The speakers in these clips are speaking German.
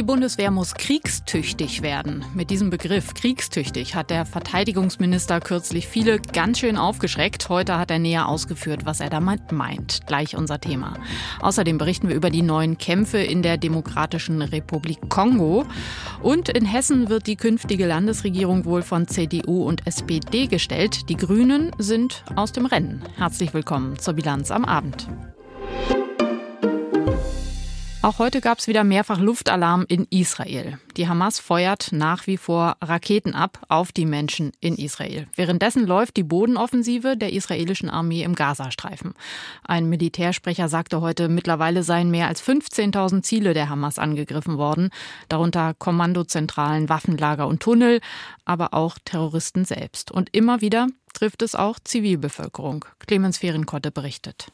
Die Bundeswehr muss kriegstüchtig werden. Mit diesem Begriff kriegstüchtig hat der Verteidigungsminister kürzlich viele ganz schön aufgeschreckt. Heute hat er näher ausgeführt, was er damit meint. Gleich unser Thema. Außerdem berichten wir über die neuen Kämpfe in der Demokratischen Republik Kongo. Und in Hessen wird die künftige Landesregierung wohl von CDU und SPD gestellt. Die Grünen sind aus dem Rennen. Herzlich willkommen zur Bilanz am Abend. Auch heute gab es wieder mehrfach Luftalarm in Israel. Die Hamas feuert nach wie vor Raketen ab auf die Menschen in Israel. Währenddessen läuft die Bodenoffensive der israelischen Armee im Gazastreifen. Ein Militärsprecher sagte heute, mittlerweile seien mehr als 15.000 Ziele der Hamas angegriffen worden, darunter Kommandozentralen, Waffenlager und Tunnel, aber auch Terroristen selbst. Und immer wieder trifft es auch Zivilbevölkerung. Clemens Fehrenkotte berichtet.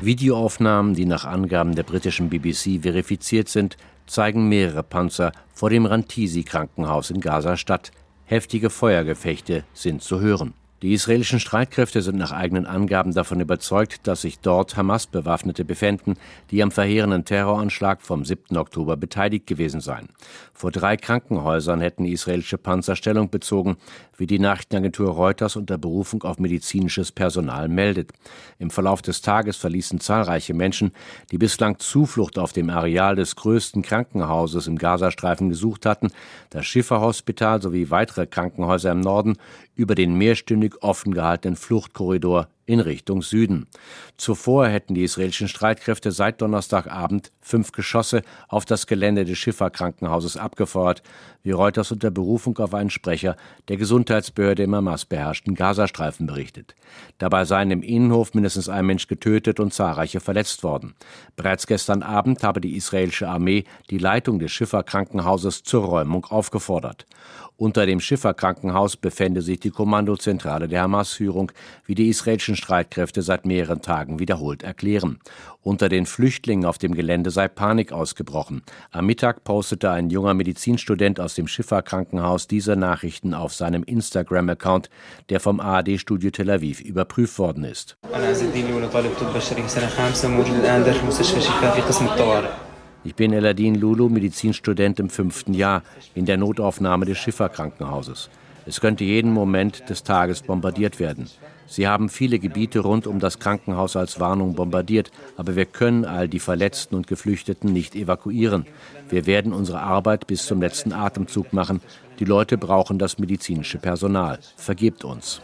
Videoaufnahmen, die nach Angaben der britischen BBC verifiziert sind, zeigen mehrere Panzer vor dem Rantisi-Krankenhaus in Gaza-Stadt. Heftige Feuergefechte sind zu hören. Die israelischen Streitkräfte sind nach eigenen Angaben davon überzeugt, dass sich dort Hamas-Bewaffnete befänden, die am verheerenden Terroranschlag vom 7. Oktober beteiligt gewesen seien. Vor drei Krankenhäusern hätten israelische Panzer Stellung bezogen, wie die Nachrichtenagentur Reuters unter Berufung auf medizinisches Personal meldet. Im Verlauf des Tages verließen zahlreiche Menschen, die bislang Zuflucht auf dem Areal des größten Krankenhauses im Gazastreifen gesucht hatten, das Schifferhospital sowie weitere Krankenhäuser im Norden über den mehrstündig offen gehaltenen Fluchtkorridor in Richtung Süden. Zuvor hätten die israelischen Streitkräfte seit Donnerstagabend fünf Geschosse auf das Gelände des Schifferkrankenhauses abgefeuert, wie Reuters unter Berufung auf einen Sprecher der Gesundheitsbehörde im Hamas beherrschten Gazastreifen berichtet. Dabei seien im Innenhof mindestens ein Mensch getötet und zahlreiche verletzt worden. Bereits gestern Abend habe die israelische Armee die Leitung des Schifferkrankenhauses zur Räumung aufgefordert. Unter dem Schifferkrankenhaus befände sich die Kommandozentrale der Hamas-Führung, wie die israelischen Streitkräfte seit mehreren Tagen wiederholt erklären. Unter den Flüchtlingen auf dem Gelände sei Panik ausgebrochen. Am Mittag postete ein junger Medizinstudent aus dem Schifferkrankenhaus diese Nachrichten auf seinem Instagram-Account, der vom ARD-Studio Tel Aviv überprüft worden ist. Ich bin Eladin Lulu, Medizinstudent im fünften Jahr in der Notaufnahme des Schifferkrankenhauses. Es könnte jeden Moment des Tages bombardiert werden. Sie haben viele Gebiete rund um das Krankenhaus als Warnung bombardiert, aber wir können all die Verletzten und Geflüchteten nicht evakuieren. Wir werden unsere Arbeit bis zum letzten Atemzug machen. Die Leute brauchen das medizinische Personal. Vergebt uns.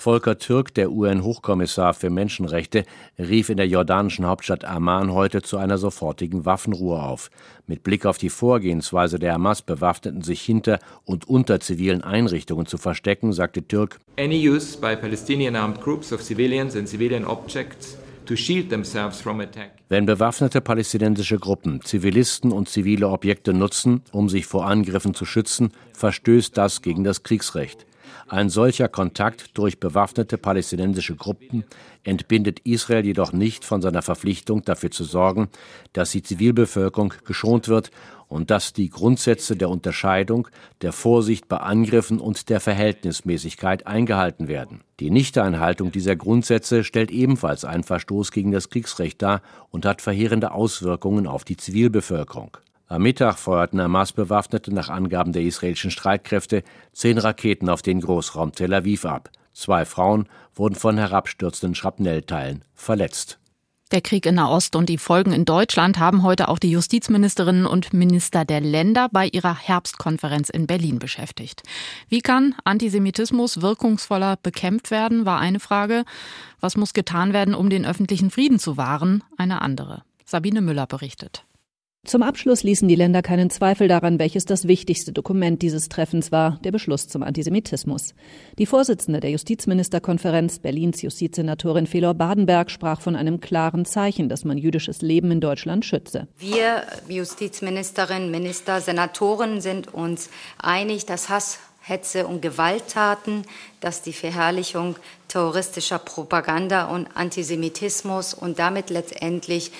Volker Türk, der UN-Hochkommissar für Menschenrechte, rief in der jordanischen Hauptstadt Amman heute zu einer sofortigen Waffenruhe auf. Mit Blick auf die Vorgehensweise der Hamas-Bewaffneten, sich hinter und unter zivilen Einrichtungen zu verstecken, sagte Türk: Any use by Palestinian armed groups of civilians and civilian objects wenn bewaffnete palästinensische Gruppen Zivilisten und zivile Objekte nutzen, um sich vor Angriffen zu schützen, verstößt das gegen das Kriegsrecht. Ein solcher Kontakt durch bewaffnete palästinensische Gruppen entbindet Israel jedoch nicht von seiner Verpflichtung, dafür zu sorgen, dass die Zivilbevölkerung geschont wird und dass die Grundsätze der Unterscheidung, der Vorsicht bei Angriffen und der Verhältnismäßigkeit eingehalten werden. Die Nichteinhaltung dieser Grundsätze stellt ebenfalls einen Verstoß gegen das Kriegsrecht dar und hat verheerende Auswirkungen auf die Zivilbevölkerung. Am Mittag feuerten Hamas-Bewaffnete nach Angaben der israelischen Streitkräfte zehn Raketen auf den Großraum Tel Aviv ab. Zwei Frauen wurden von herabstürzenden Schrapnellteilen verletzt. Der Krieg in Nahost und die Folgen in Deutschland haben heute auch die Justizministerinnen und Minister der Länder bei ihrer Herbstkonferenz in Berlin beschäftigt. Wie kann Antisemitismus wirkungsvoller bekämpft werden, war eine Frage. Was muss getan werden, um den öffentlichen Frieden zu wahren, eine andere. Sabine Müller berichtet. Zum Abschluss ließen die Länder keinen Zweifel daran, welches das wichtigste Dokument dieses Treffens war, der Beschluss zum Antisemitismus. Die Vorsitzende der Justizministerkonferenz, Berlins Justizsenatorin Felor Badenberg, sprach von einem klaren Zeichen, dass man jüdisches Leben in Deutschland schütze. Wir Justizministerinnen, Minister, Senatoren sind uns einig, dass Hass Hetze und Gewalttaten, dass die Verherrlichung terroristischer Propaganda und Antisemitismus und damit letztendlich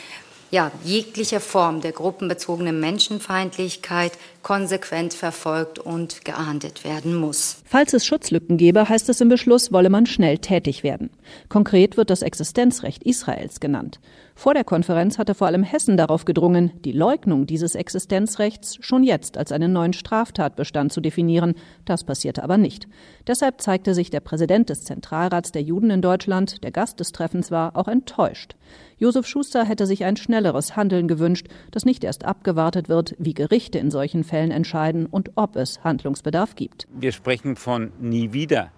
ja, jegliche Form der gruppenbezogenen Menschenfeindlichkeit konsequent verfolgt und geahndet werden muss. Falls es Schutzlücken gebe, heißt es im Beschluss, wolle man schnell tätig werden. Konkret wird das Existenzrecht Israels genannt. Vor der Konferenz hatte vor allem Hessen darauf gedrungen, die Leugnung dieses Existenzrechts schon jetzt als einen neuen Straftatbestand zu definieren. Das passierte aber nicht. Deshalb zeigte sich der Präsident des Zentralrats der Juden in Deutschland, der Gast des Treffens war, auch enttäuscht. Josef Schuster hätte sich ein schnelleres Handeln gewünscht, das nicht erst abgewartet wird, wie Gerichte in solchen Fällen entscheiden und ob es Handlungsbedarf gibt. Wir sprechen von nie wieder.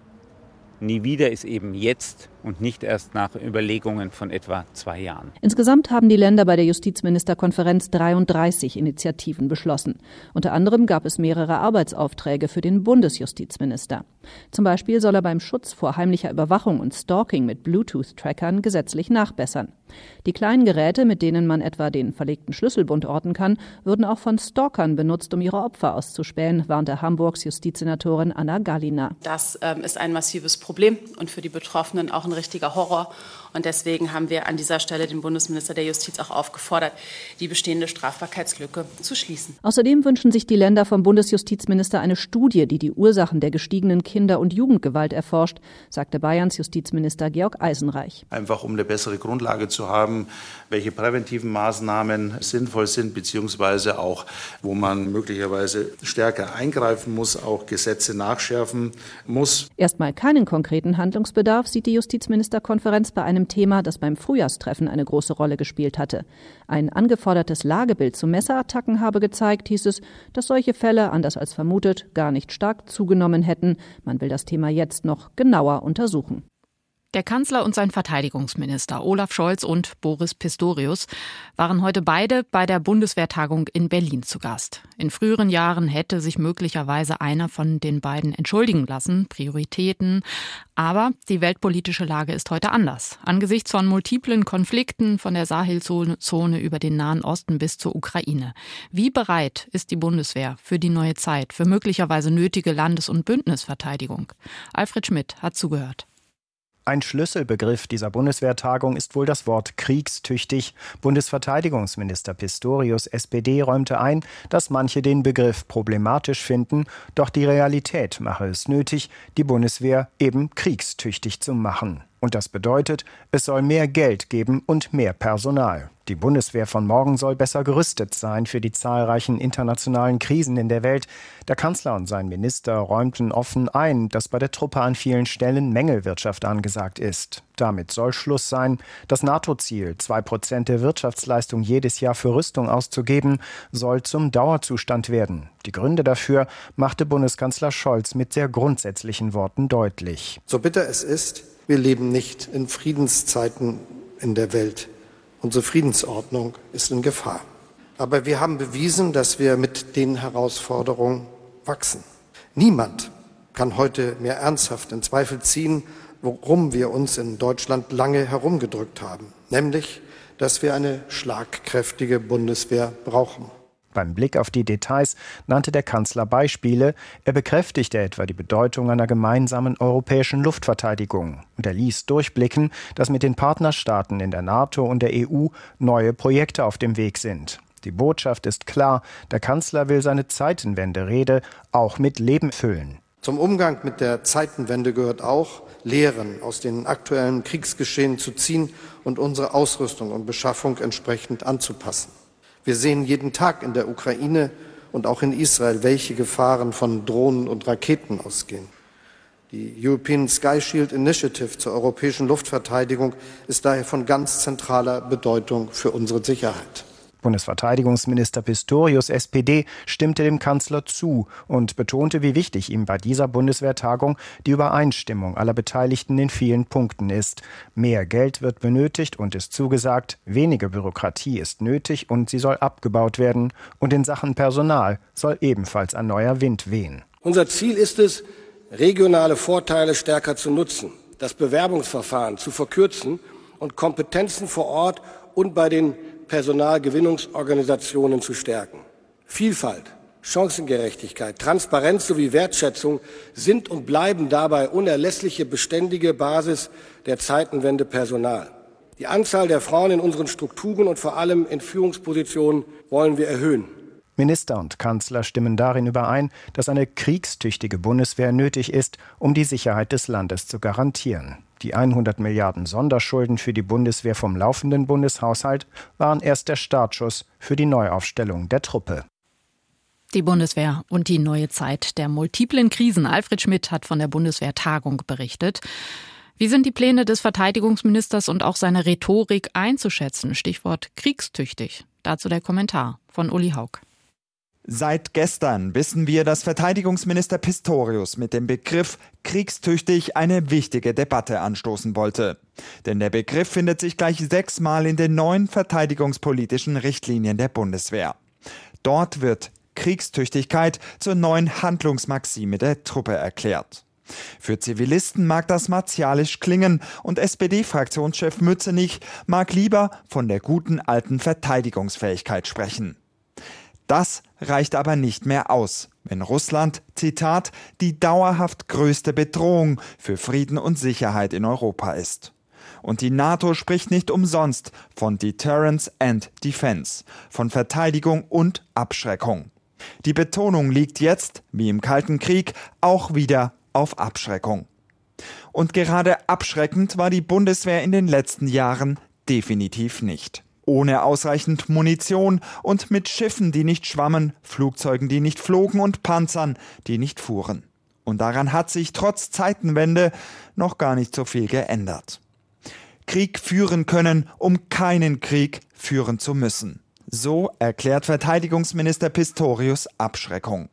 Nie wieder ist eben jetzt und nicht erst nach Überlegungen von etwa zwei Jahren. Insgesamt haben die Länder bei der Justizministerkonferenz 33 Initiativen beschlossen. Unter anderem gab es mehrere Arbeitsaufträge für den Bundesjustizminister. Zum Beispiel soll er beim Schutz vor heimlicher Überwachung und Stalking mit Bluetooth-Trackern gesetzlich nachbessern. Die kleinen Geräte, mit denen man etwa den verlegten Schlüsselbund orten kann, würden auch von Stalkern benutzt, um ihre Opfer auszuspähen, warnte Hamburgs Justizsenatorin Anna Gallina. Das ähm, ist ein massives Problem und für die Betroffenen auch ein richtiger Horror. Und deswegen haben wir an dieser Stelle den Bundesminister der Justiz auch aufgefordert, die bestehende Strafbarkeitslücke zu schließen. Außerdem wünschen sich die Länder vom Bundesjustizminister eine Studie, die die Ursachen der gestiegenen Kinder- und Jugendgewalt erforscht, sagte Bayerns Justizminister Georg Eisenreich. Einfach um eine bessere Grundlage zu haben, welche präventiven Maßnahmen sinnvoll sind, beziehungsweise auch, wo man möglicherweise stärker eingreifen muss, auch Gesetze nachschärfen muss. Erstmal keinen konkreten Handlungsbedarf sieht die Justizministerkonferenz bei einem Thema, das beim Frühjahrstreffen eine große Rolle gespielt hatte. Ein angefordertes Lagebild zu Messerattacken habe gezeigt, hieß es, dass solche Fälle, anders als vermutet, gar nicht stark zugenommen hätten. Man will das Thema jetzt noch genauer untersuchen. Der Kanzler und sein Verteidigungsminister Olaf Scholz und Boris Pistorius waren heute beide bei der Bundeswehrtagung in Berlin zu Gast. In früheren Jahren hätte sich möglicherweise einer von den beiden entschuldigen lassen, Prioritäten. Aber die weltpolitische Lage ist heute anders. Angesichts von multiplen Konflikten von der Sahelzone über den Nahen Osten bis zur Ukraine. Wie bereit ist die Bundeswehr für die neue Zeit, für möglicherweise nötige Landes- und Bündnisverteidigung? Alfred Schmidt hat zugehört. Ein Schlüsselbegriff dieser Bundeswehrtagung ist wohl das Wort kriegstüchtig. Bundesverteidigungsminister Pistorius SPD räumte ein, dass manche den Begriff problematisch finden, doch die Realität mache es nötig, die Bundeswehr eben kriegstüchtig zu machen. Und das bedeutet, es soll mehr Geld geben und mehr Personal. Die Bundeswehr von morgen soll besser gerüstet sein für die zahlreichen internationalen Krisen in der Welt. Der Kanzler und sein Minister räumten offen ein, dass bei der Truppe an vielen Stellen Mängelwirtschaft angesagt ist. Damit soll Schluss sein. Das NATO-Ziel, zwei Prozent der Wirtschaftsleistung jedes Jahr für Rüstung auszugeben, soll zum Dauerzustand werden. Die Gründe dafür machte Bundeskanzler Scholz mit sehr grundsätzlichen Worten deutlich. So bitter es ist, wir leben nicht in Friedenszeiten in der Welt. Unsere Friedensordnung ist in Gefahr. Aber wir haben bewiesen, dass wir mit den Herausforderungen wachsen. Niemand kann heute mehr ernsthaft in Zweifel ziehen, worum wir uns in Deutschland lange herumgedrückt haben, nämlich, dass wir eine schlagkräftige Bundeswehr brauchen. Beim Blick auf die Details nannte der Kanzler Beispiele. Er bekräftigte etwa die Bedeutung einer gemeinsamen europäischen Luftverteidigung. Und er ließ durchblicken, dass mit den Partnerstaaten in der NATO und der EU neue Projekte auf dem Weg sind. Die Botschaft ist klar, der Kanzler will seine Zeitenwende-Rede auch mit Leben füllen. Zum Umgang mit der Zeitenwende gehört auch, Lehren aus den aktuellen Kriegsgeschehen zu ziehen und unsere Ausrüstung und Beschaffung entsprechend anzupassen. Wir sehen jeden Tag in der Ukraine und auch in Israel, welche Gefahren von Drohnen und Raketen ausgehen. Die European Sky Shield Initiative zur europäischen Luftverteidigung ist daher von ganz zentraler Bedeutung für unsere Sicherheit. Bundesverteidigungsminister Pistorius SPD stimmte dem Kanzler zu und betonte, wie wichtig ihm bei dieser Bundeswehrtagung die Übereinstimmung aller Beteiligten in vielen Punkten ist. Mehr Geld wird benötigt und ist zugesagt, weniger Bürokratie ist nötig und sie soll abgebaut werden und in Sachen Personal soll ebenfalls ein neuer Wind wehen. Unser Ziel ist es, regionale Vorteile stärker zu nutzen, das Bewerbungsverfahren zu verkürzen und Kompetenzen vor Ort und bei den Personalgewinnungsorganisationen zu stärken. Vielfalt, Chancengerechtigkeit, Transparenz sowie Wertschätzung sind und bleiben dabei unerlässliche beständige Basis der Zeitenwende Personal. Die Anzahl der Frauen in unseren Strukturen und vor allem in Führungspositionen wollen wir erhöhen. Minister und Kanzler stimmen darin überein, dass eine kriegstüchtige Bundeswehr nötig ist, um die Sicherheit des Landes zu garantieren. Die 100 Milliarden Sonderschulden für die Bundeswehr vom laufenden Bundeshaushalt waren erst der Startschuss für die Neuaufstellung der Truppe. Die Bundeswehr und die neue Zeit der multiplen Krisen. Alfred Schmidt hat von der Bundeswehrtagung berichtet. Wie sind die Pläne des Verteidigungsministers und auch seine Rhetorik einzuschätzen? Stichwort kriegstüchtig. Dazu der Kommentar von Uli Haug. Seit gestern wissen wir, dass Verteidigungsminister Pistorius mit dem Begriff kriegstüchtig eine wichtige Debatte anstoßen wollte. Denn der Begriff findet sich gleich sechsmal in den neuen verteidigungspolitischen Richtlinien der Bundeswehr. Dort wird Kriegstüchtigkeit zur neuen Handlungsmaxime der Truppe erklärt. Für Zivilisten mag das martialisch klingen und SPD-Fraktionschef Mützenich mag lieber von der guten alten Verteidigungsfähigkeit sprechen. Das reicht aber nicht mehr aus, wenn Russland, Zitat, die dauerhaft größte Bedrohung für Frieden und Sicherheit in Europa ist. Und die NATO spricht nicht umsonst von Deterrence and Defense, von Verteidigung und Abschreckung. Die Betonung liegt jetzt, wie im Kalten Krieg, auch wieder auf Abschreckung. Und gerade abschreckend war die Bundeswehr in den letzten Jahren definitiv nicht ohne ausreichend Munition und mit Schiffen, die nicht schwammen, Flugzeugen, die nicht flogen und Panzern, die nicht fuhren. Und daran hat sich trotz Zeitenwende noch gar nicht so viel geändert. Krieg führen können, um keinen Krieg führen zu müssen. So erklärt Verteidigungsminister Pistorius Abschreckung.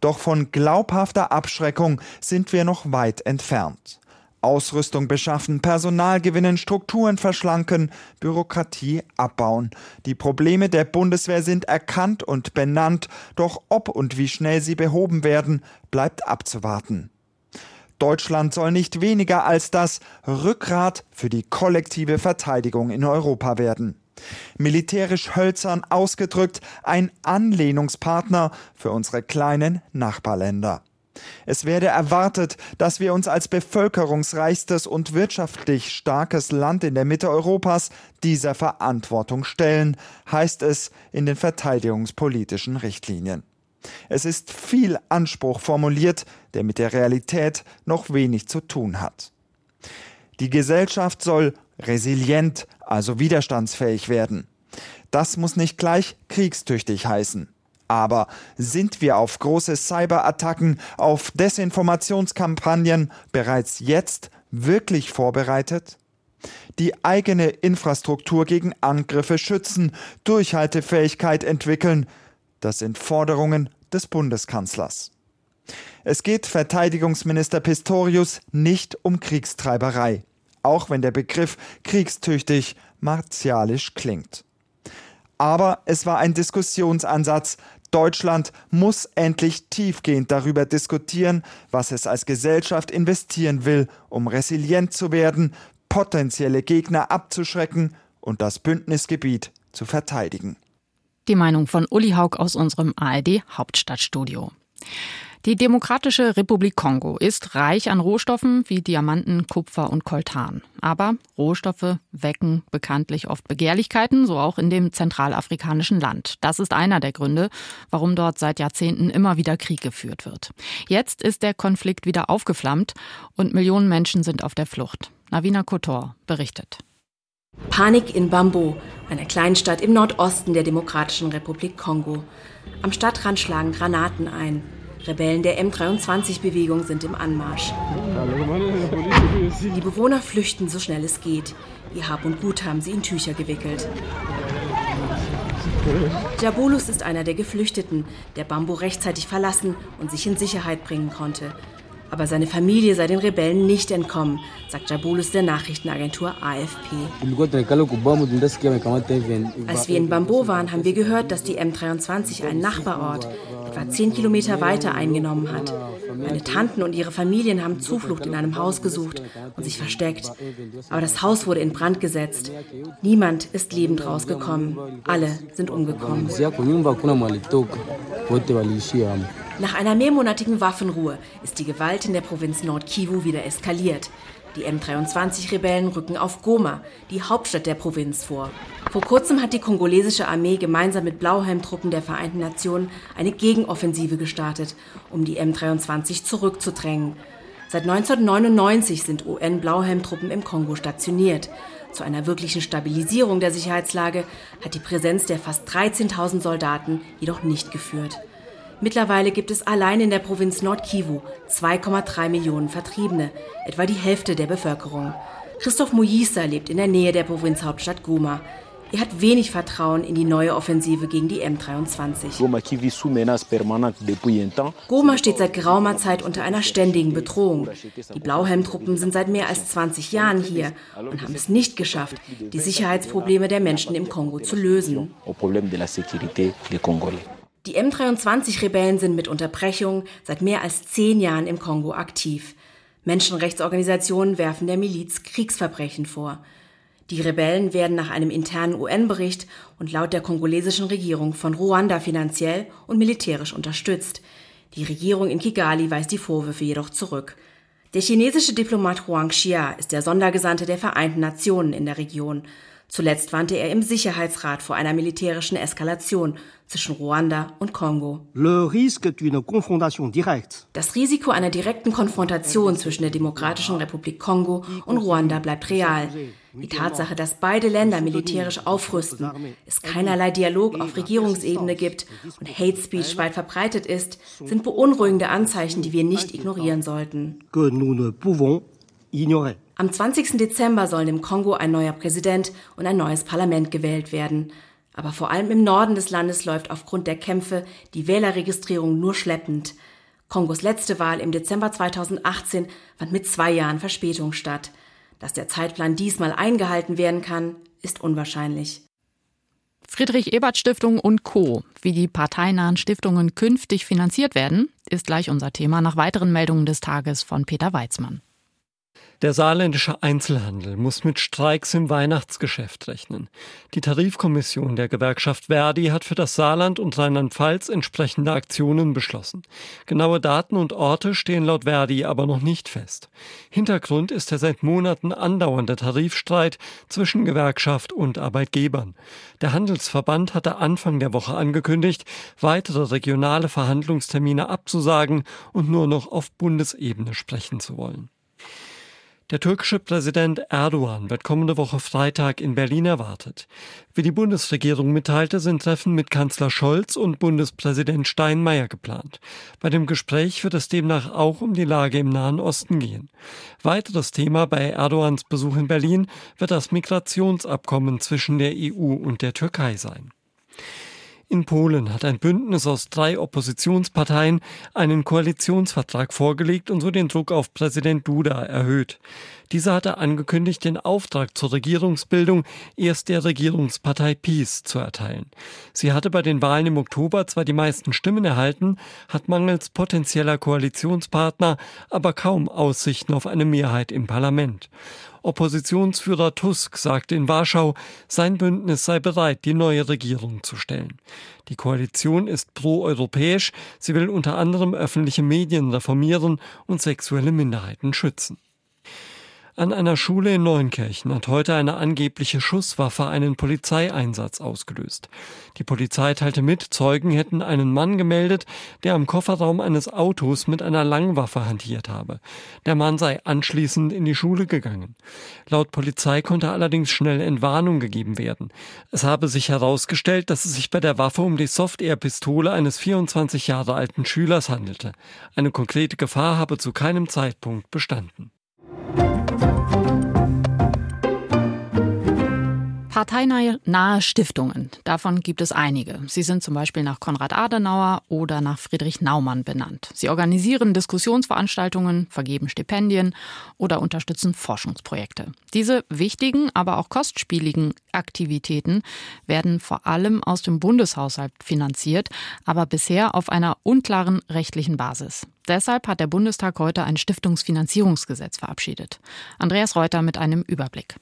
Doch von glaubhafter Abschreckung sind wir noch weit entfernt. Ausrüstung beschaffen, Personal gewinnen, Strukturen verschlanken, Bürokratie abbauen. Die Probleme der Bundeswehr sind erkannt und benannt, doch ob und wie schnell sie behoben werden, bleibt abzuwarten. Deutschland soll nicht weniger als das Rückgrat für die kollektive Verteidigung in Europa werden. Militärisch hölzern ausgedrückt ein Anlehnungspartner für unsere kleinen Nachbarländer. Es werde erwartet, dass wir uns als bevölkerungsreichstes und wirtschaftlich starkes Land in der Mitte Europas dieser Verantwortung stellen, heißt es in den verteidigungspolitischen Richtlinien. Es ist viel Anspruch formuliert, der mit der Realität noch wenig zu tun hat. Die Gesellschaft soll resilient, also widerstandsfähig werden. Das muss nicht gleich kriegstüchtig heißen. Aber sind wir auf große Cyberattacken, auf Desinformationskampagnen bereits jetzt wirklich vorbereitet? Die eigene Infrastruktur gegen Angriffe schützen, Durchhaltefähigkeit entwickeln, das sind Forderungen des Bundeskanzlers. Es geht Verteidigungsminister Pistorius nicht um Kriegstreiberei, auch wenn der Begriff kriegstüchtig martialisch klingt. Aber es war ein Diskussionsansatz. Deutschland muss endlich tiefgehend darüber diskutieren, was es als Gesellschaft investieren will, um resilient zu werden, potenzielle Gegner abzuschrecken und das Bündnisgebiet zu verteidigen. Die Meinung von Uli Haug aus unserem ARD Hauptstadtstudio. Die Demokratische Republik Kongo ist reich an Rohstoffen wie Diamanten, Kupfer und Koltan. Aber Rohstoffe wecken bekanntlich oft Begehrlichkeiten, so auch in dem zentralafrikanischen Land. Das ist einer der Gründe, warum dort seit Jahrzehnten immer wieder Krieg geführt wird. Jetzt ist der Konflikt wieder aufgeflammt und Millionen Menschen sind auf der Flucht. Navina Kotor berichtet. Panik in Bambo, einer Kleinstadt im Nordosten der Demokratischen Republik Kongo. Am Stadtrand schlagen Granaten ein. Rebellen der M23-Bewegung sind im Anmarsch. Die Bewohner flüchten so schnell es geht. Ihr Hab und Gut haben sie in Tücher gewickelt. Jabulus ist einer der Geflüchteten, der Bambo rechtzeitig verlassen und sich in Sicherheit bringen konnte. Aber seine Familie sei den Rebellen nicht entkommen, sagt Jabulus der Nachrichtenagentur AFP. Als wir in Bambo waren, haben wir gehört, dass die M23 einen Nachbarort etwa zehn Kilometer weiter eingenommen hat. Meine Tanten und ihre Familien haben Zuflucht in einem Haus gesucht und sich versteckt. Aber das Haus wurde in Brand gesetzt. Niemand ist lebend rausgekommen. Alle sind umgekommen. Nach einer mehrmonatigen Waffenruhe ist die Gewalt in der Provinz Nord-Kivu wieder eskaliert. Die M23-Rebellen rücken auf Goma, die Hauptstadt der Provinz, vor. Vor kurzem hat die kongolesische Armee gemeinsam mit Blauhelmtruppen der Vereinten Nationen eine Gegenoffensive gestartet, um die M23 zurückzudrängen. Seit 1999 sind UN-Blauhelmtruppen im Kongo stationiert. Zu einer wirklichen Stabilisierung der Sicherheitslage hat die Präsenz der fast 13.000 Soldaten jedoch nicht geführt. Mittlerweile gibt es allein in der Provinz Nord-Kivu 2,3 Millionen Vertriebene, etwa die Hälfte der Bevölkerung. Christoph Mujisa lebt in der Nähe der Provinzhauptstadt Goma. Er hat wenig Vertrauen in die neue Offensive gegen die M23. Goma steht seit geraumer Zeit unter einer ständigen Bedrohung. Die Blauhelmtruppen sind seit mehr als 20 Jahren hier und haben es nicht geschafft, die Sicherheitsprobleme der Menschen im Kongo zu lösen. Die M23-Rebellen sind mit Unterbrechung seit mehr als zehn Jahren im Kongo aktiv. Menschenrechtsorganisationen werfen der Miliz Kriegsverbrechen vor. Die Rebellen werden nach einem internen UN-Bericht und laut der kongolesischen Regierung von Ruanda finanziell und militärisch unterstützt. Die Regierung in Kigali weist die Vorwürfe jedoch zurück. Der chinesische Diplomat Huang Xia ist der Sondergesandte der Vereinten Nationen in der Region. Zuletzt warnte er im Sicherheitsrat vor einer militärischen Eskalation zwischen Ruanda und Kongo. Das Risiko einer direkten Konfrontation zwischen der Demokratischen Republik Kongo und Ruanda bleibt real. Die Tatsache, dass beide Länder militärisch aufrüsten, es keinerlei Dialog auf Regierungsebene gibt und Hate Speech weit verbreitet ist, sind beunruhigende Anzeichen, die wir nicht ignorieren sollten. Am 20. Dezember sollen im Kongo ein neuer Präsident und ein neues Parlament gewählt werden. Aber vor allem im Norden des Landes läuft aufgrund der Kämpfe die Wählerregistrierung nur schleppend. Kongos letzte Wahl im Dezember 2018 fand mit zwei Jahren Verspätung statt. Dass der Zeitplan diesmal eingehalten werden kann, ist unwahrscheinlich. Friedrich Ebert Stiftung und Co. Wie die parteinahen Stiftungen künftig finanziert werden, ist gleich unser Thema nach weiteren Meldungen des Tages von Peter Weizmann. Der saarländische Einzelhandel muss mit Streiks im Weihnachtsgeschäft rechnen. Die Tarifkommission der Gewerkschaft Verdi hat für das Saarland und Rheinland-Pfalz entsprechende Aktionen beschlossen. Genaue Daten und Orte stehen laut Verdi aber noch nicht fest. Hintergrund ist der seit Monaten andauernde Tarifstreit zwischen Gewerkschaft und Arbeitgebern. Der Handelsverband hatte Anfang der Woche angekündigt, weitere regionale Verhandlungstermine abzusagen und nur noch auf Bundesebene sprechen zu wollen. Der türkische Präsident Erdogan wird kommende Woche Freitag in Berlin erwartet. Wie die Bundesregierung mitteilte, sind Treffen mit Kanzler Scholz und Bundespräsident Steinmeier geplant. Bei dem Gespräch wird es demnach auch um die Lage im Nahen Osten gehen. Weiteres Thema bei Erdogans Besuch in Berlin wird das Migrationsabkommen zwischen der EU und der Türkei sein. In Polen hat ein Bündnis aus drei Oppositionsparteien einen Koalitionsvertrag vorgelegt und so den Druck auf Präsident Duda erhöht. Dieser hatte angekündigt, den Auftrag zur Regierungsbildung erst der Regierungspartei PiS zu erteilen. Sie hatte bei den Wahlen im Oktober zwar die meisten Stimmen erhalten, hat mangels potenzieller Koalitionspartner aber kaum Aussichten auf eine Mehrheit im Parlament. Oppositionsführer Tusk sagte in Warschau, sein Bündnis sei bereit, die neue Regierung zu stellen. Die Koalition ist proeuropäisch, sie will unter anderem öffentliche Medien reformieren und sexuelle Minderheiten schützen. An einer Schule in Neunkirchen hat heute eine angebliche Schusswaffe einen Polizeieinsatz ausgelöst. Die Polizei teilte mit, Zeugen hätten einen Mann gemeldet, der am Kofferraum eines Autos mit einer Langwaffe hantiert habe. Der Mann sei anschließend in die Schule gegangen. Laut Polizei konnte allerdings schnell Entwarnung gegeben werden. Es habe sich herausgestellt, dass es sich bei der Waffe um die Soft-Air-Pistole eines 24 Jahre alten Schülers handelte. Eine konkrete Gefahr habe zu keinem Zeitpunkt bestanden. Parteinahe Stiftungen, davon gibt es einige. Sie sind zum Beispiel nach Konrad Adenauer oder nach Friedrich Naumann benannt. Sie organisieren Diskussionsveranstaltungen, vergeben Stipendien oder unterstützen Forschungsprojekte. Diese wichtigen, aber auch kostspieligen Aktivitäten werden vor allem aus dem Bundeshaushalt finanziert, aber bisher auf einer unklaren rechtlichen Basis. Deshalb hat der Bundestag heute ein Stiftungsfinanzierungsgesetz verabschiedet. Andreas Reuter mit einem Überblick.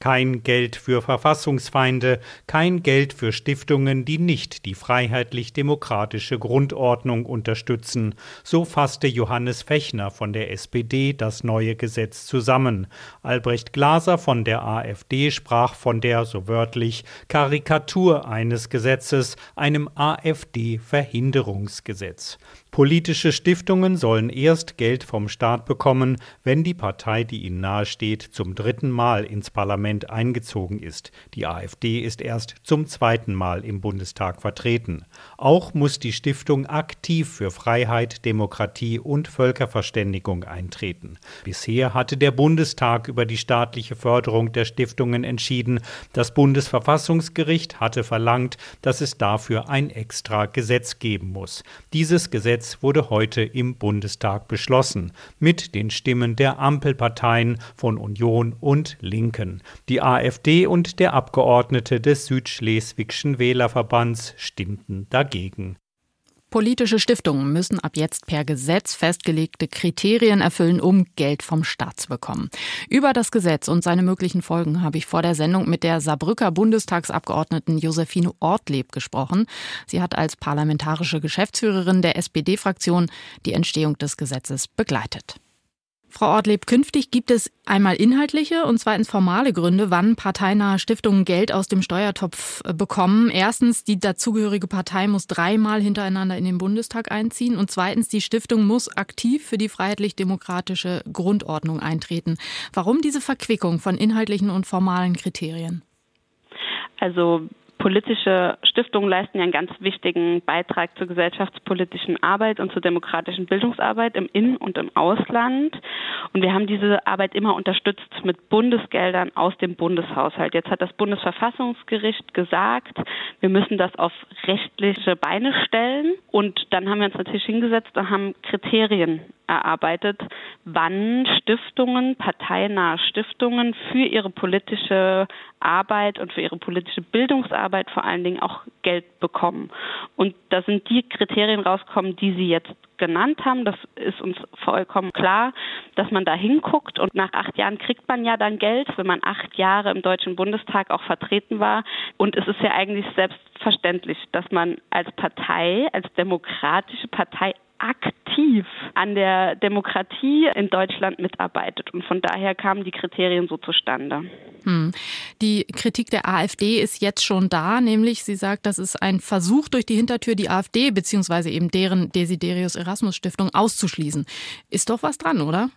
Kein Geld für Verfassungsfeinde, kein Geld für Stiftungen, die nicht die freiheitlich-demokratische Grundordnung unterstützen. So fasste Johannes Fechner von der SPD das neue Gesetz zusammen. Albrecht Glaser von der AfD sprach von der, so wörtlich, Karikatur eines Gesetzes, einem AfD-Verhinderungsgesetz. Politische Stiftungen sollen erst Geld vom Staat bekommen, wenn die Partei, die ihnen nahesteht, zum dritten Mal ins Parlament eingezogen ist. Die AfD ist erst zum zweiten Mal im Bundestag vertreten. Auch muss die Stiftung aktiv für Freiheit, Demokratie und Völkerverständigung eintreten. Bisher hatte der Bundestag über die staatliche Förderung der Stiftungen entschieden. Das Bundesverfassungsgericht hatte verlangt, dass es dafür ein extra Gesetz geben muss. Dieses Gesetz Gesetz wurde heute im Bundestag beschlossen, mit den Stimmen der Ampelparteien von Union und Linken. Die AfD und der Abgeordnete des Südschleswigschen Wählerverbands stimmten dagegen. Politische Stiftungen müssen ab jetzt per Gesetz festgelegte Kriterien erfüllen, um Geld vom Staat zu bekommen. Über das Gesetz und seine möglichen Folgen habe ich vor der Sendung mit der Saarbrücker Bundestagsabgeordneten Josephine Ortleb gesprochen. Sie hat als parlamentarische Geschäftsführerin der SPD-Fraktion die Entstehung des Gesetzes begleitet. Frau Ortleb, künftig gibt es einmal inhaltliche und zweitens formale Gründe, wann parteinahe Stiftungen Geld aus dem Steuertopf äh, bekommen. Erstens, die dazugehörige Partei muss dreimal hintereinander in den Bundestag einziehen und zweitens, die Stiftung muss aktiv für die freiheitlich-demokratische Grundordnung eintreten. Warum diese Verquickung von inhaltlichen und formalen Kriterien? Also politische Stiftungen leisten ja einen ganz wichtigen Beitrag zur gesellschaftspolitischen Arbeit und zur demokratischen Bildungsarbeit im In- und im Ausland. Und wir haben diese Arbeit immer unterstützt mit Bundesgeldern aus dem Bundeshaushalt. Jetzt hat das Bundesverfassungsgericht gesagt, wir müssen das auf rechtliche Beine stellen. Und dann haben wir uns natürlich hingesetzt und haben Kriterien erarbeitet, wann Stiftungen, parteinahe Stiftungen für ihre politische Arbeit und für ihre politische Bildungsarbeit vor allen Dingen auch Geld bekommen. Und da sind die Kriterien rausgekommen, die Sie jetzt genannt haben. Das ist uns vollkommen klar, dass man da hinguckt und nach acht Jahren kriegt man ja dann Geld, wenn man acht Jahre im Deutschen Bundestag auch vertreten war. Und es ist ja eigentlich selbstverständlich, dass man als Partei, als demokratische Partei aktiv an der Demokratie in Deutschland mitarbeitet. Und von daher kamen die Kriterien so zustande. Hm. Die Kritik der AfD ist jetzt schon da, nämlich sie sagt, das ist ein Versuch durch die Hintertür, die AfD bzw. eben deren Desiderius Erasmus Stiftung auszuschließen. Ist doch was dran, oder?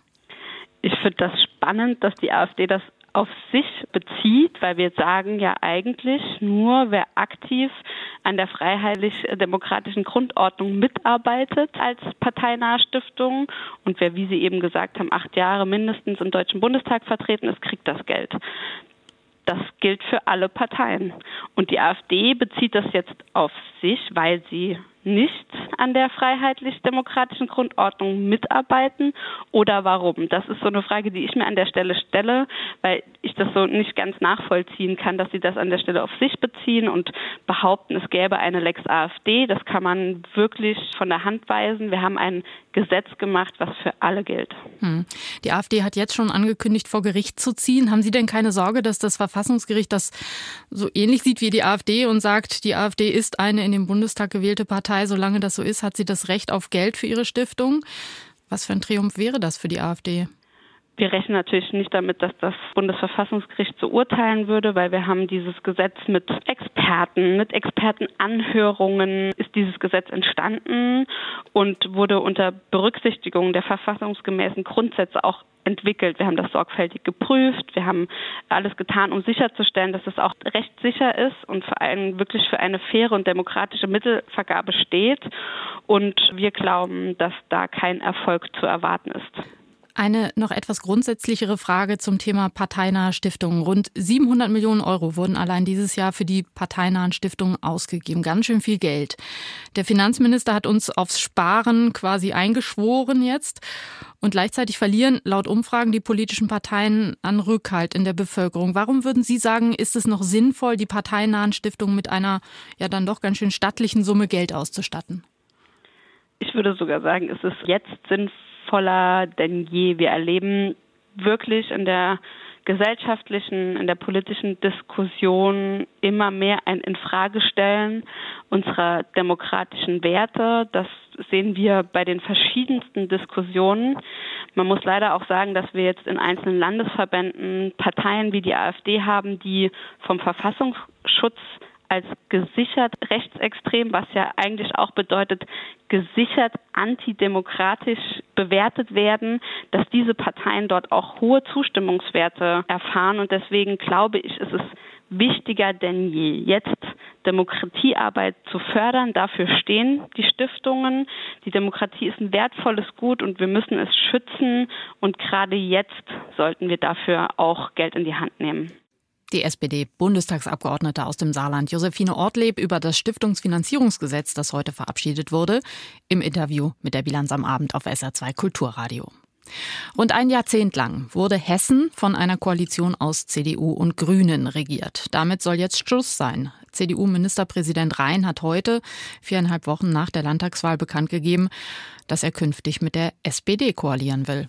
Ich finde das spannend, dass die AfD das auf sich bezieht, weil wir sagen ja eigentlich nur, wer aktiv an der freiheitlich-demokratischen Grundordnung mitarbeitet als parteinahe Stiftung und wer, wie Sie eben gesagt haben, acht Jahre mindestens im Deutschen Bundestag vertreten ist, kriegt das Geld. Das gilt für alle Parteien. Und die AfD bezieht das jetzt auf sich, weil sie nicht an der freiheitlich-demokratischen Grundordnung mitarbeiten oder warum? Das ist so eine Frage, die ich mir an der Stelle stelle, weil ich das so nicht ganz nachvollziehen kann, dass sie das an der Stelle auf sich beziehen und behaupten, es gäbe eine Lex AfD. Das kann man wirklich von der Hand weisen. Wir haben ein Gesetz gemacht, was für alle gilt. Hm. Die AfD hat jetzt schon angekündigt, vor Gericht zu ziehen. Haben Sie denn keine Sorge, dass das Verfassungsgericht das so ähnlich sieht wie die AfD und sagt, die AfD ist eine in den Bundestag gewählte Partei, solange das so ist, hat sie das Recht auf Geld für ihre Stiftung. Was für ein Triumph wäre das für die AfD? Wir rechnen natürlich nicht damit, dass das Bundesverfassungsgericht so urteilen würde, weil wir haben dieses Gesetz mit Experten, mit Expertenanhörungen ist dieses Gesetz entstanden und wurde unter Berücksichtigung der verfassungsgemäßen Grundsätze auch entwickelt. Wir haben das sorgfältig geprüft. Wir haben alles getan, um sicherzustellen, dass es auch rechtssicher ist und vor allem wirklich für eine faire und demokratische Mittelvergabe steht. Und wir glauben, dass da kein Erfolg zu erwarten ist. Eine noch etwas grundsätzlichere Frage zum Thema parteinahe Stiftungen. Rund 700 Millionen Euro wurden allein dieses Jahr für die parteinahen Stiftungen ausgegeben. Ganz schön viel Geld. Der Finanzminister hat uns aufs Sparen quasi eingeschworen jetzt. Und gleichzeitig verlieren laut Umfragen die politischen Parteien an Rückhalt in der Bevölkerung. Warum würden Sie sagen, ist es noch sinnvoll, die parteinahen Stiftungen mit einer ja dann doch ganz schön stattlichen Summe Geld auszustatten? Ich würde sogar sagen, es ist jetzt sinnvoll, voller denn je. Wir erleben wirklich in der gesellschaftlichen, in der politischen Diskussion immer mehr ein Infragestellen unserer demokratischen Werte. Das sehen wir bei den verschiedensten Diskussionen. Man muss leider auch sagen, dass wir jetzt in einzelnen Landesverbänden Parteien wie die AfD haben, die vom Verfassungsschutz als gesichert rechtsextrem, was ja eigentlich auch bedeutet, gesichert antidemokratisch bewertet werden, dass diese Parteien dort auch hohe Zustimmungswerte erfahren. Und deswegen glaube ich, ist es wichtiger denn je, jetzt Demokratiearbeit zu fördern. Dafür stehen die Stiftungen. Die Demokratie ist ein wertvolles Gut und wir müssen es schützen. Und gerade jetzt sollten wir dafür auch Geld in die Hand nehmen. Die SPD-Bundestagsabgeordnete aus dem Saarland, Josephine Ortleb, über das Stiftungsfinanzierungsgesetz, das heute verabschiedet wurde, im Interview mit der Bilanz am Abend auf SR2 Kulturradio. Rund ein Jahrzehnt lang wurde Hessen von einer Koalition aus CDU und Grünen regiert. Damit soll jetzt Schluss sein. CDU-Ministerpräsident Rhein hat heute, viereinhalb Wochen nach der Landtagswahl, bekannt gegeben, dass er künftig mit der SPD koalieren will.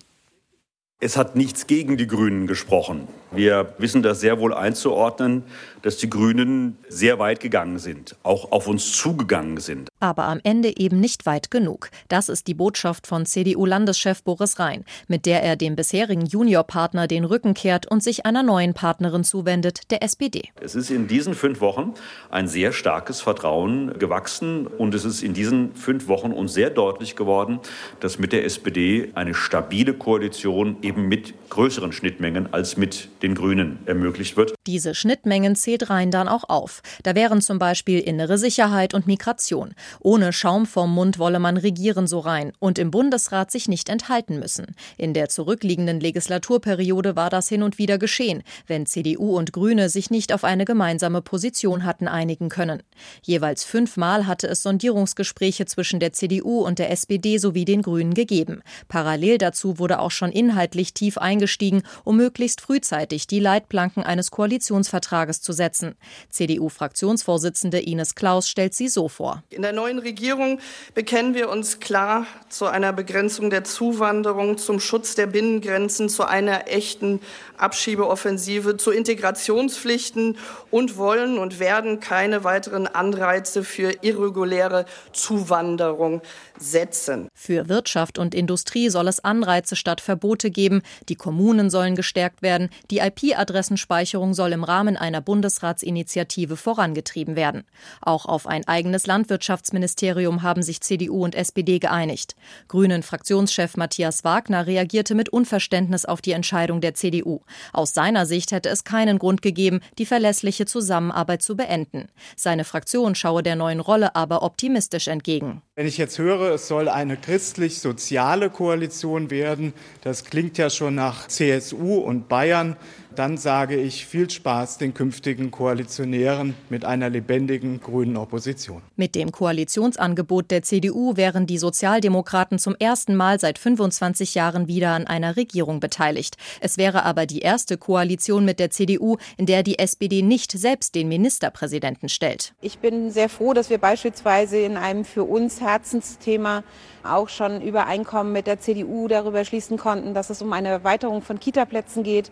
Es hat nichts gegen die Grünen gesprochen. Wir wissen das sehr wohl einzuordnen, dass die Grünen sehr weit gegangen sind, auch auf uns zugegangen sind. Aber am Ende eben nicht weit genug. Das ist die Botschaft von CDU-Landeschef Boris Rhein, mit der er dem bisherigen Juniorpartner den Rücken kehrt und sich einer neuen Partnerin zuwendet, der SPD. Es ist in diesen fünf Wochen ein sehr starkes Vertrauen gewachsen und es ist in diesen fünf Wochen uns sehr deutlich geworden, dass mit der SPD eine stabile Koalition eben mit größeren Schnittmengen als mit den Grünen ermöglicht wird. Diese Schnittmengen zählt Rhein dann auch auf. Da wären zum Beispiel innere Sicherheit und Migration. Ohne Schaum vorm Mund wolle man regieren, so rein, und im Bundesrat sich nicht enthalten müssen. In der zurückliegenden Legislaturperiode war das hin und wieder geschehen, wenn CDU und Grüne sich nicht auf eine gemeinsame Position hatten einigen können. Jeweils fünfmal hatte es Sondierungsgespräche zwischen der CDU und der SPD sowie den Grünen gegeben. Parallel dazu wurde auch schon inhaltlich tief eingestiegen, um möglichst frühzeitig die Leitplanken eines Koalitionsvertrages zu setzen. CDU-Fraktionsvorsitzende Ines Klaus stellt sie so vor. In der neuen Regierung bekennen wir uns klar zu einer Begrenzung der Zuwanderung, zum Schutz der Binnengrenzen, zu einer echten Abschiebeoffensive, zu Integrationspflichten und wollen und werden keine weiteren Anreize für irreguläre Zuwanderung setzen. Für Wirtschaft und Industrie soll es Anreize statt Verbote geben. Die Kommunen sollen gestärkt werden. Die IP-Adressenspeicherung soll im Rahmen einer Bundesratsinitiative vorangetrieben werden. Auch auf ein eigenes Landwirtschaftsministerium haben sich CDU und SPD geeinigt. Grünen Fraktionschef Matthias Wagner reagierte mit Unverständnis auf die Entscheidung der CDU. Aus seiner Sicht hätte es keinen Grund gegeben, die verlässliche Zusammenarbeit zu beenden. Seine Fraktion schaue der neuen Rolle aber optimistisch entgegen. Wenn ich jetzt höre, es soll eine christlich-soziale Koalition werden, das klingt ja schon nach CSU und Bayern dann sage ich viel Spaß den künftigen Koalitionären mit einer lebendigen grünen Opposition. Mit dem Koalitionsangebot der CDU wären die Sozialdemokraten zum ersten Mal seit 25 Jahren wieder an einer Regierung beteiligt. Es wäre aber die erste Koalition mit der CDU, in der die SPD nicht selbst den Ministerpräsidenten stellt. Ich bin sehr froh, dass wir beispielsweise in einem für uns Herzensthema auch schon Übereinkommen mit der CDU darüber schließen konnten, dass es um eine Erweiterung von Kitaplätzen geht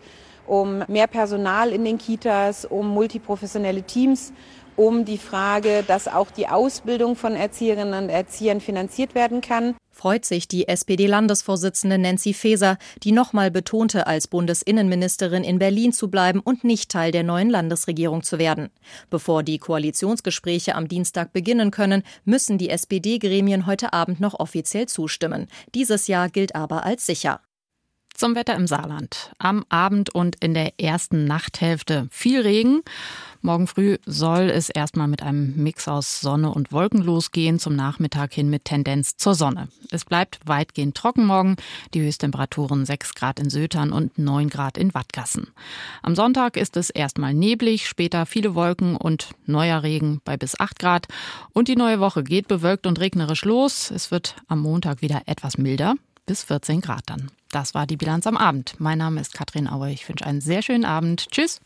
um mehr Personal in den Kitas, um multiprofessionelle Teams, um die Frage, dass auch die Ausbildung von Erzieherinnen und Erziehern finanziert werden kann. Freut sich die SPD-Landesvorsitzende Nancy Faeser, die nochmal betonte, als Bundesinnenministerin in Berlin zu bleiben und nicht Teil der neuen Landesregierung zu werden. Bevor die Koalitionsgespräche am Dienstag beginnen können, müssen die SPD-Gremien heute Abend noch offiziell zustimmen. Dieses Jahr gilt aber als sicher. Zum Wetter im Saarland. Am Abend und in der ersten Nachthälfte viel Regen. Morgen früh soll es erstmal mit einem Mix aus Sonne und Wolken losgehen, zum Nachmittag hin mit Tendenz zur Sonne. Es bleibt weitgehend trocken morgen, die Höchsttemperaturen 6 Grad in Sötern und 9 Grad in Wattgassen. Am Sonntag ist es erstmal neblig, später viele Wolken und neuer Regen bei bis 8 Grad. Und die neue Woche geht bewölkt und regnerisch los. Es wird am Montag wieder etwas milder, bis 14 Grad dann. Das war die Bilanz am Abend. Mein Name ist Katrin Aue. Ich wünsche einen sehr schönen Abend. Tschüss.